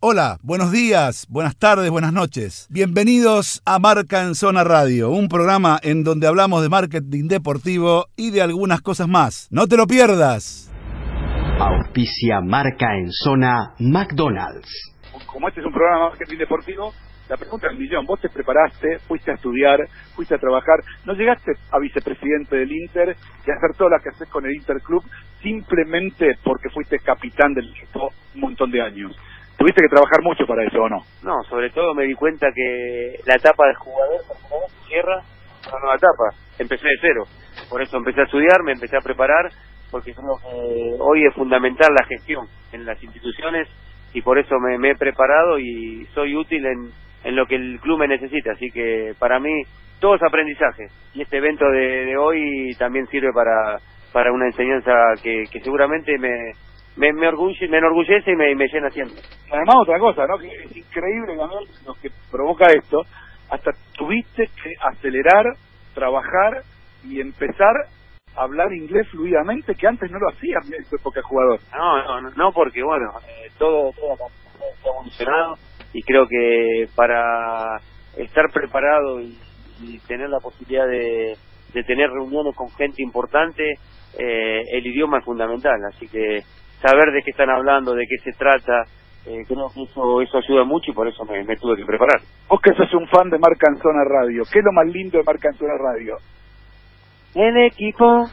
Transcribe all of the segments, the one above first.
Hola, buenos días, buenas tardes, buenas noches. Bienvenidos a Marca en Zona Radio, un programa en donde hablamos de marketing deportivo y de algunas cosas más. No te lo pierdas. Auspicia Marca en Zona McDonald's. Como este es un programa de marketing deportivo, la pregunta es millón. Vos te preparaste, fuiste a estudiar, fuiste a trabajar, no llegaste a vicepresidente del Inter y a hacer todo lo que haces con el Interclub simplemente porque fuiste capitán del equipo un montón de años. Tuviste que trabajar mucho para eso, ¿o no? No, sobre todo me di cuenta que la etapa de jugador cierra una nueva etapa. Empecé de cero. Por eso empecé a estudiar, me empecé a preparar, porque creo que hoy es fundamental la gestión en las instituciones y por eso me, me he preparado y soy útil en, en lo que el club me necesita. Así que para mí todo es aprendizaje y este evento de, de hoy también sirve para, para una enseñanza que, que seguramente me, me, me, orgulle, me enorgullece y me, me llena siempre. Además, otra cosa, ¿no? Que es increíble, Gabriel, lo que provoca esto. Hasta tuviste que acelerar, trabajar y empezar a hablar inglés fluidamente, que antes no lo hacías en tu época jugador. No, no, no, porque bueno, eh, todo, todo ha evolucionado y creo que para estar preparado y, y tener la posibilidad de, de tener reuniones con gente importante, eh, el idioma es fundamental. Así que saber de qué están hablando, de qué se trata, eh, creo que eso, eso ayuda mucho y por eso me, me tuve que preparar. Vos que sos un fan de Marca en Zona Radio, ¿qué es lo más lindo de Marca en Zona Radio? El equipo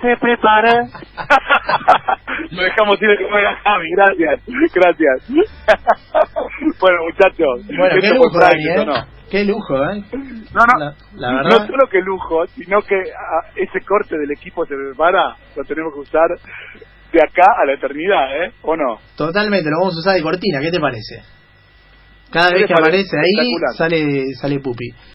se prepara. Lo dejamos ir que juega Javi, gracias, gracias. bueno, muchachos, Bueno, qué Qué lujo, ¿eh? No, no, La- la no solo que lujo, sino que ah, ese corte del equipo se prepara, lo tenemos que usar de acá a la eternidad, ¿eh? ¿O no? Totalmente, lo vamos a usar de cortina, ¿qué te parece? Cada ¿Qué vez que parece? aparece ahí sale sale Pupi.